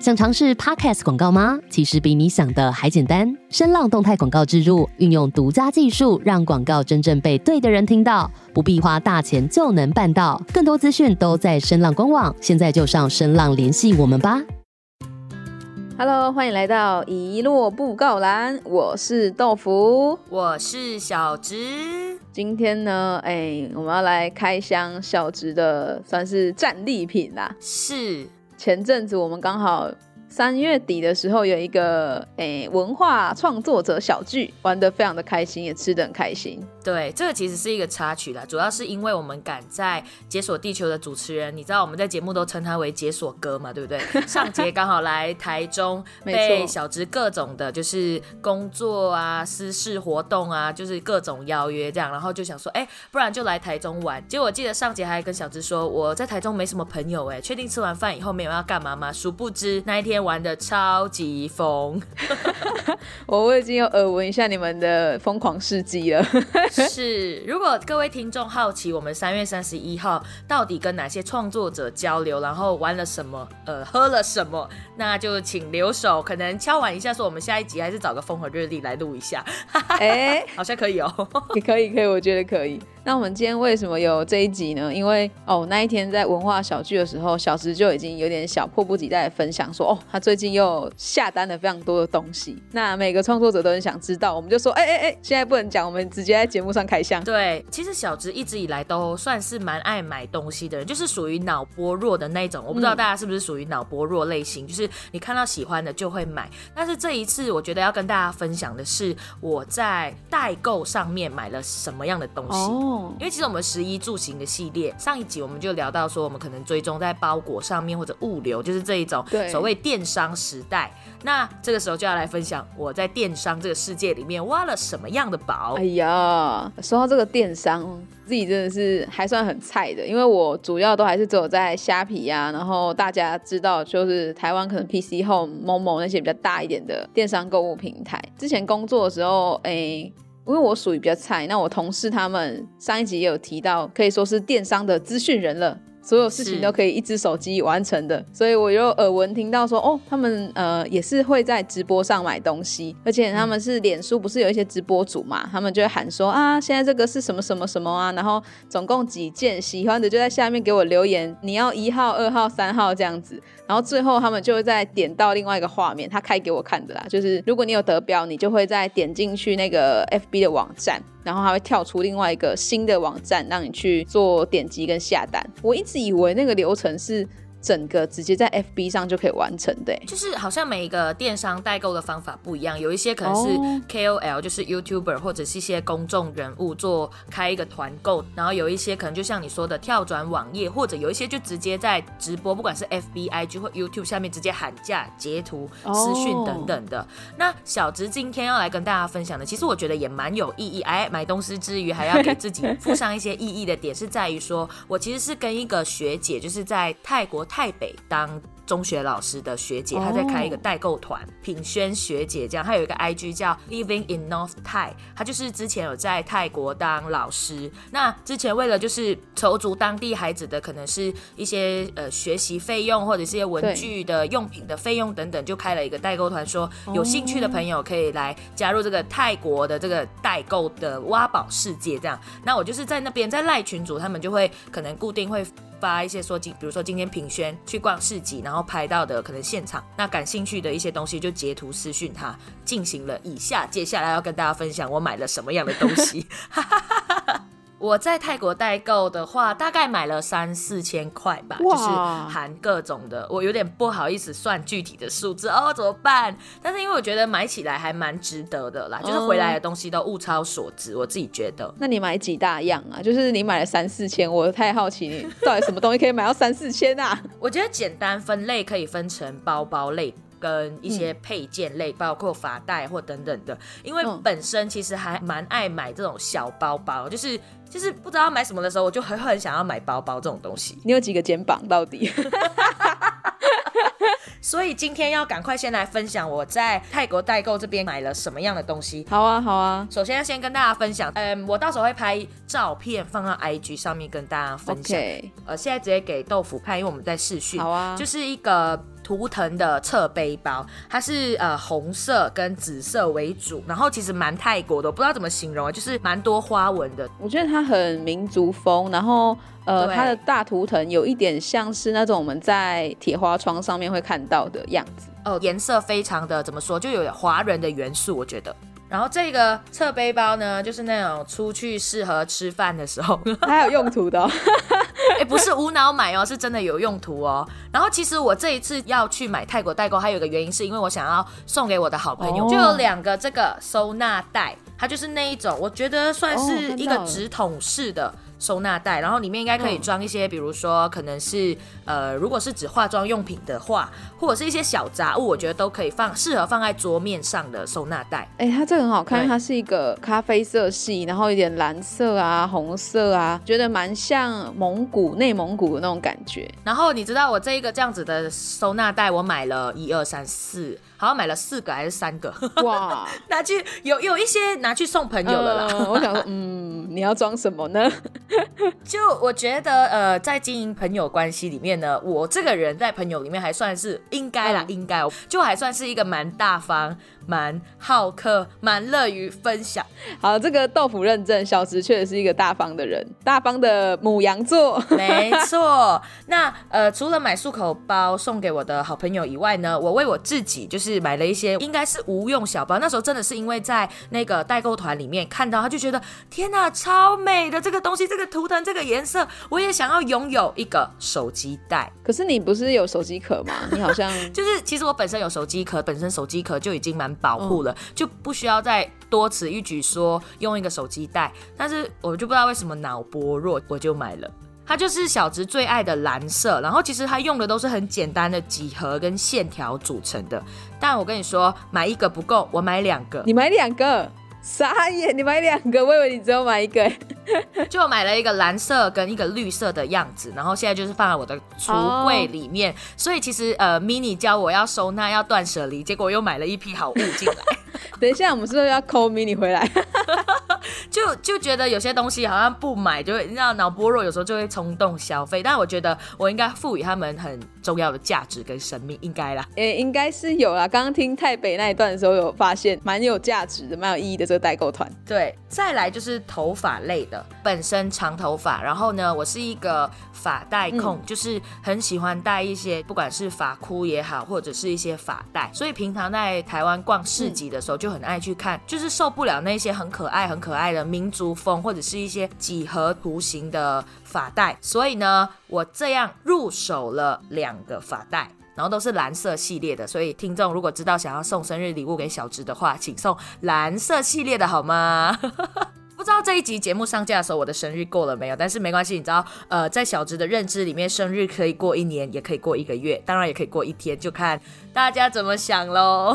想尝试 Podcast 广告吗？其实比你想的还简单。声浪动态广告植入，运用独家技术，让广告真正被对的人听到，不必花大钱就能办到。更多资讯都在声浪官网，现在就上声浪联系我们吧。Hello，欢迎来到一落布告栏，我是豆腐。我是小直，今天呢，哎、我们要来开箱小直的算是战利品啦。是前阵子我们刚好三月底的时候有一个哎、文化创作者小聚，玩的非常的开心，也吃的很开心。对，这个其实是一个插曲啦，主要是因为我们赶在解锁地球的主持人，你知道我们在节目都称他为解锁哥嘛，对不对？上节刚好来台中，没被错小植各种的，就是工作啊、私事活动啊，就是各种邀约这样，然后就想说，哎、不然就来台中玩。结果我记得上节还跟小植说，我在台中没什么朋友、哎，确定吃完饭以后没有要干嘛吗？殊不知那一天玩的超级疯。我我已经有耳闻一下你们的疯狂事迹了。是，如果各位听众好奇我们三月三十一号到底跟哪些创作者交流，然后玩了什么，呃，喝了什么，那就请留守，可能敲完一下，说我们下一集还是找个风和日丽来录一下，哎、好像可以哦。也可以，可以，我觉得可以。那我们今天为什么有这一集呢？因为哦，那一天在文化小聚的时候，小石就已经有点小迫不及待的分享说，哦，他最近又下单了非常多的东西。那每个创作者都很想知道，我们就说，哎哎哎，现在不能讲，我们直接在节目上开箱。对，其实小直一直以来都算是蛮爱买东西的人，就是属于脑波弱的那种。我不知道大家是不是属于脑波弱类型，就是你看到喜欢的就会买。但是这一次，我觉得要跟大家分享的是我在代购上面买了什么样的东西。哦，因为其实我们十一住行的系列，上一集我们就聊到说，我们可能追踪在包裹上面或者物流，就是这一种对所谓电电商时代。那这个时候就要来分享我在电商这个世界里面挖了什么样的宝。哎呀，说到这个电商，自己真的是还算很菜的，因为我主要都还是只有在虾皮呀、然后大家知道就是台湾可能 PC Home、某某那些比较大一点的电商购物平台。之前工作的时候，哎、因为我属于比较菜，那我同事他们上一集也有提到，可以说是电商的资讯人了。所有事情都可以一只手机完成的，所以我又耳闻听到说，哦，他们呃也是会在直播上买东西，而且他们是脸书不是有一些直播主嘛，他们就会喊说啊，现在这个是什么什么什么啊，然后总共几件，喜欢的就在下面给我留言，你要一号、二号、三号这样子，然后最后他们就会再点到另外一个画面，他开给我看的啦，就是如果你有得标，你就会再点进去那个 FB 的网站，然后还会跳出另外一个新的网站，让你去做点击跟下单。我一直以为那个流程是整个直接在 FB 上就可以完成的欸、就是好像每一个电商代购的方法不一样，有一些可能是哦 KOL，就是 YouTuber 或者是一些公众人物做开一个团购，然后有一些可能就像你说的跳转网页，或者有一些就直接在直播，不管是 FB、IG 或 YouTube 下面直接喊价、截图、哦私讯等等的。那小直今天要来跟大家分享的，其实我觉得也蛮有意义。哎，买东西之余还要给自己附上一些意义的点，是在于说我其实是跟一个学姐，就是在泰国太北当。中学老师的学姐，她在开一个代购团，品轩学姐这样，她有一个 IG 叫 Living in North Thai，她就是之前有在泰国当老师，那之前为了就是筹足当地孩子的可能是一些呃学习费用或者是一些文具的用品的费用等等，就开了一个代购团，说有兴趣的朋友可以来加入这个泰国的这个代购的挖宝世界这样。那我就是在那边在赖群组，他们就会可能固定会。发一些说今，比如说今天品轩去逛市集，然后拍到的可能现场，那感兴趣的一些东西就截图私讯他，进行了以下接下来要跟大家分享我买了什么样的东西。我在泰国代购的话，大概买了三四千块吧，就是含各种的，我有点不好意思算具体的数字哦，怎么办？但是因为我觉得买起来还蛮值得的啦，就是回来的东西都物超所值，我自己觉得。那你买几大样啊？就是你买了三四千，我太好奇你到底什么东西可以买到三四千啊？我觉得简单分类可以分成包包类。跟一些配件类，包括发带或等等的，因为嗯本身其实还蛮爱买这种小包包，就是就是不知道买什么的时候，我就很很想要买包包这种东西。你有几个肩膀到底？所以今天要赶快先来分享我在泰国代购这边买了什么样的东西。好啊，好啊首先要先跟大家分享，嗯，我到时候会拍照片放到 IG 上面跟大家分享。呃，现在直接给豆腐看，因为我们在视讯。好啊，就是一个图腾的侧背包，它是呃红色跟紫色为主，然后其实蛮泰国的，我不知道怎么形容啊，就是蛮多花纹的。我觉得它很民族风，然后呃，它的大图腾有一点像是那种我们在铁花窗上面会看到的样子。哦，颜色非常的怎么说，就有华人的元素，我觉得。然后这个侧背包呢，就是那种出去适合吃饭的时候，它 还有用途的、哦，哎，不是无脑买哦，是真的有用途哦。然后其实我这一次要去买泰国代购，还有一个原因是因为我想要送给我的好朋友，哦就有两个这个收纳袋，它就是那一种，我觉得算哦是一个直筒式的。收纳袋，然后里面应该可以嗯装一些，比如说可能是呃，如果是指化妆用品的话，或者是一些小杂物，我觉得都可以放，适合放在桌面上的收纳袋。哎、它这个很好看，它是一个咖啡色系，然后有点蓝色啊、红色啊，觉得蛮像蒙古、内蒙古的那种感觉。然后你知道我这一个这样子的收纳袋，我买了一二三四，好像买了四个还是三个，哇，拿去有有一些拿去送朋友了啦。嗯我想说，嗯，你要装什么呢？就我觉得，呃，在经营朋友关系里面呢，我这个人在朋友里面还算是应该啦，嗯应该哦就还算是一个蛮大方、蛮好客、蛮乐于分享。好，这个豆腐认证，小直确实是一个大方的人，大方的母羊座。没错，那呃，除了买漱口包送给我的好朋友以外呢，我为我自己就是买了一些应该是无用小包。那时候真的是因为在那个代购团里面看到，他就觉得天哪，超美的这个东西，这个图腾，这个颜色，我也想要拥有一个手机袋。可是你不是有手机壳吗？你好像就是其实我本身有手机壳，本身手机壳就已经蛮保护了，就不需要再多此一举说用一个手机袋。但是我就不知道为什么脑波弱，我就买了。它就是小植最爱的蓝色，然后其实它用的都是很简单的几何跟线条组成的。但我跟你说，买一个不够，我买两个，你买两个，傻眼！你买两个，我以为你只有买一个。就买了一个蓝色跟一个绿色的样子，然后现在就是放在我的橱柜里面。所以其实呃，mini 教我要收纳要断舍离，结果又买了一批好物进来。等一下，我们是不是要抠 mini 回来？就就觉得有些东西好像不买就会，你知道脑波弱，有时候就会冲动消费。但我觉得我应该赋予他们很重要的价值跟生命，应该啦。诶、应该是有啦。刚刚听台北那一段的时候，有发现蛮有价值的、蛮有意义的这个代购团。对，再来就是头发类的，本身长头发，然后呢，我是一个发带控，就是很喜欢戴一些不管是发箍也好，或者是一些发带，所以平常在台湾逛市集的时候就很爱去看，就是受不了那些很可爱、很可爱的民族风或者是一些几何图形的发带，所以呢，我这样入手了两个发带。然后都是蓝色系列的，所以听众如果知道想要送生日礼物给小芝的话，请送蓝色系列的好吗？不知道这一集节目上架的时候，我的生日过了没有？但是没关系，你知道，呃，在小直的认知里面，生日可以过一年，也可以过一个月，当然也可以过一天，就看大家怎么想喽。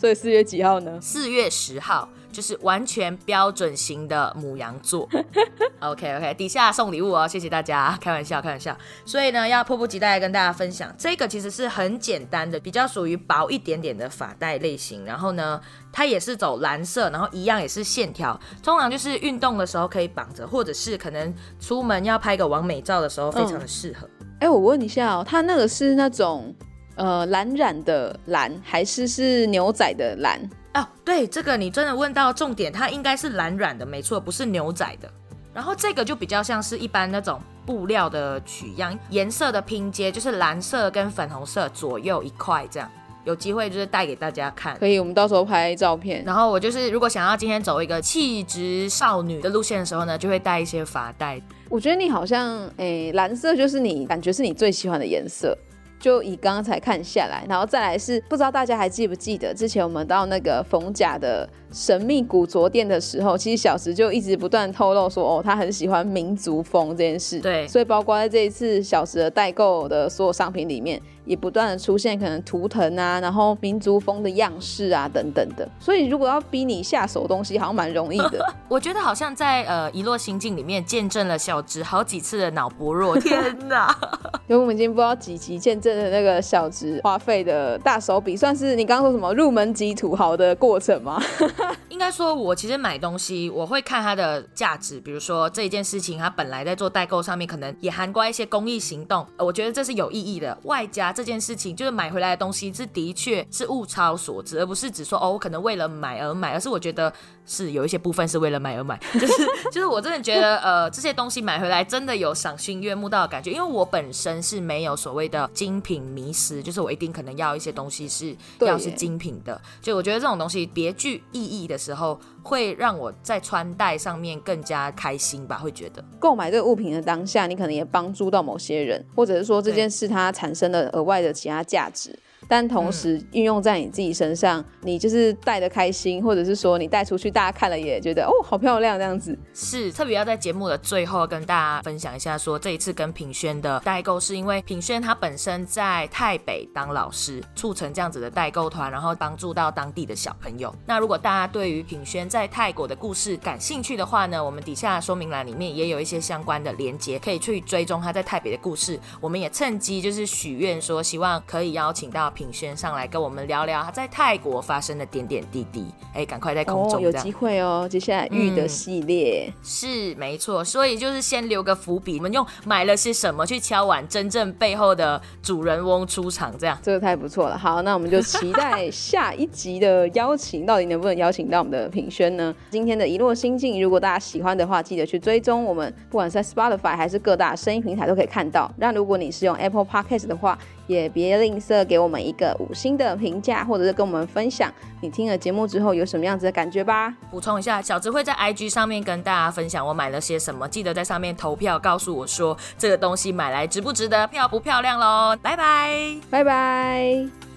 所以四月几号呢？四月十号就是完全标准型的母羊座。OK OK，底下送礼物哦，谢谢大家，开玩笑开玩笑。所以呢，要迫不及待地跟大家分享，这个其实是很简单的，比较属于薄一点点的发带类型。然后呢，它也是走蓝色，然后一样也是线条，通常就是运动的时候可以绑着，或者是可能出门要拍个完美照的时候，非常的适合。哎、我问一下哦，它那个是那种呃蓝染的蓝，还是是牛仔的蓝？哦，对，这个你真的问到重点，它应该是蓝染的，没错，不是牛仔的。然后这个就比较像是一般那种布料的取样，颜色的拼接就是蓝色跟粉红色左右一块这样。有机会就是带给大家看。可以，我们到时候拍照片。然后我就是如果想要今天走一个气质少女的路线的时候呢，就会带一些发带。我觉得你好像，诶、蓝色就是你感觉是你最喜欢的颜色。就以刚刚才看下来，然后再来是不知道大家还记不记得，之前我们到那个冯甲的神秘古着店的时候，其实小石就一直不断透露说，哦，他很喜欢民族风这件事。对所以包括在这一次小石的代购的所有商品里面，也不断的出现可能图腾啊，然后民族风的样式啊等等的。所以如果要逼你下手东西，好像蛮容易的。我觉得好像在呃一落心境里面见证了小直好几次的脑薄弱。天哪！因为我们已经不知道几集见证了那个小直花费的大手笔，算是你刚刚说什么入门级土豪的过程吗？应该说，我其实买东西我会看它的价值，比如说这一件事情，它本来在做代购上面可能也涵盖一些公益行动，呃我觉得这是有意义的。外加啊，这件事情就是买回来的东西是的确是物超所值，而不是只说哦，我可能为了买而买，而是我觉得是有一些部分是为了买而买，就是就是我真的觉得呃这些东西买回来真的有赏心悦目到的感觉，因为我本身是没有所谓的精品迷失，就是我一定可能要一些东西是要是精品的，就我觉得这种东西别具意义的时候，会让我在穿戴上面更加开心吧，会觉得购买这个物品的当下，你可能也帮助到某些人，或者是说这件事它产生了额外的其他价值。但同时运用在你自己身上，你就是戴的开心，或者是说你带出去，大家看了也觉得哦，好漂亮这样子。是特别要在节目的最后跟大家分享一下，说这一次跟品轩的代购，是因为品轩他本身在台北当老师，促成这样子的代购团，然后帮助到当地的小朋友。那如果大家对于品轩在泰国的故事感兴趣的话呢，我们底下说明栏里面也有一些相关的连接，可以去追踪他在台北的故事。我们也趁机就是许愿说，希望可以邀请到。品轩上来跟我们聊聊他在泰国发生的点点滴滴，哎，赶快在空中有机会哦。接下来玉的系列是没错，所以就是先留个伏笔，我们用买了些什么去敲碗真正背后的主人翁出场，这样这个太不错了。好，那我们就期待下一集的邀请，到底能不能邀请到我们的品轩呢？今天的一落心境，如果大家喜欢的话，记得去追踪我们，不管是在 Spotify 还是各大声音平台都可以看到。那如果你是用 Apple Podcast 的话，也别吝啬给我们一个五星的评价，或者是跟我们分享你听了节目之后有什么样子的感觉吧。补充一下，小直会在 IG 上面跟大家分享我买了些什么，记得在上面投票，告诉我说这个东西买来值不值得，漂不漂亮喽。拜拜，拜拜。